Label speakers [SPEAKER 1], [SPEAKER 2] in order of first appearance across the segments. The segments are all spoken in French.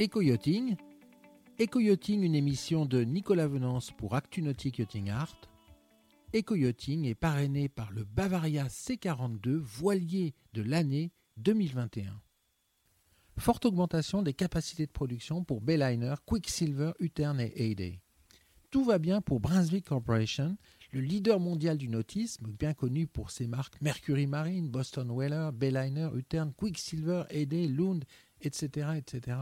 [SPEAKER 1] Eco-Yachting. Eco-Yachting, une émission de Nicolas Venance pour ActuNautique Yachting Art. Eco-Yachting est parrainé par le Bavaria C42, voilier de l'année 2021. Forte augmentation des capacités de production pour Bayliner, Quicksilver, Utern et Heyday. Tout va bien pour Brunswick Corporation, le leader mondial du nautisme, bien connu pour ses marques Mercury Marine, Boston Whaler, Bayliner, Utern, Quicksilver, Heyday, Lund, etc., etc.,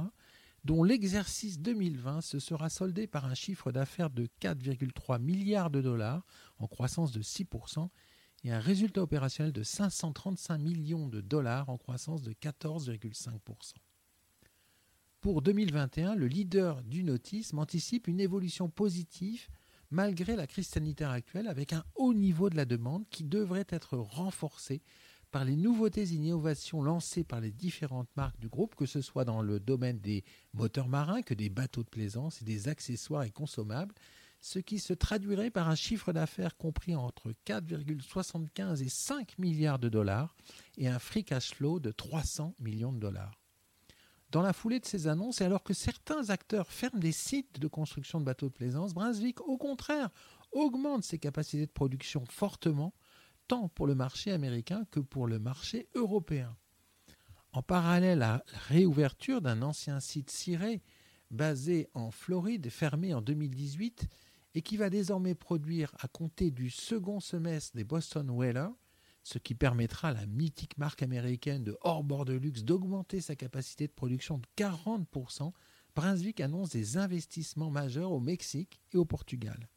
[SPEAKER 1] dont l'exercice 2020 se sera soldé par un chiffre d'affaires de 4,3 milliards de dollars, en croissance de 6%, et un résultat opérationnel de 535 millions de dollars, en croissance de 14,5%. Pour 2021, le leader du nautisme anticipe une évolution positive malgré la crise sanitaire actuelle avec un haut niveau de la demande qui devrait être renforcé par les nouveautés et innovations lancées par les différentes marques du groupe, que ce soit dans le domaine des moteurs marins que des bateaux de plaisance et des accessoires et consommables, ce qui se traduirait par un chiffre d'affaires compris entre 4,75 et 5 milliards de dollars et un free cash flow de 300 millions de dollars. Dans la foulée de ces annonces, et alors que certains acteurs ferment des sites de construction de bateaux de plaisance, Brunswick, au contraire, augmente ses capacités de production fortement tant pour le marché américain que pour le marché européen. En parallèle à la réouverture d'un ancien site ciré basé en Floride, fermé en 2018, et qui va désormais produire à compter du second semestre des Boston Whaler, ce qui permettra à la mythique marque américaine de hors-bord de luxe d'augmenter sa capacité de production de 40%, Brunswick annonce des investissements majeurs au Mexique et au Portugal.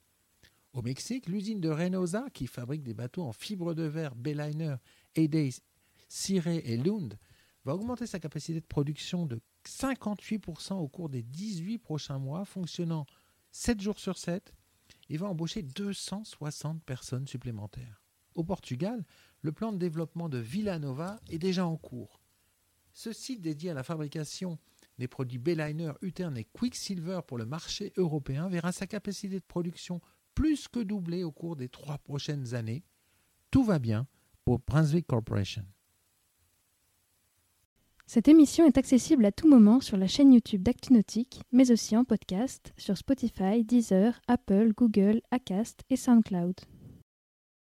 [SPEAKER 1] Au Mexique, l'usine de Reynosa, qui fabrique des bateaux en fibre de verre Bayliner, Heyday, Ciré et Lund, va augmenter sa capacité de production de 58% au cours des 18 prochains mois, fonctionnant 7 jours sur 7, et va embaucher 260 personnes supplémentaires. Au Portugal, le plan de développement de Villanova est déjà en cours. Ce site dédié à la fabrication des produits Bayliner, Utern et Quicksilver pour le marché européen verra sa capacité de production plus que doublé au cours des trois prochaines années. Tout va bien pour Brunswick Corporation.
[SPEAKER 2] Cette émission est accessible à tout moment sur la chaîne YouTube d'ActuNautique, mais aussi en podcast sur Spotify, Deezer, Apple, Google, Acast et SoundCloud.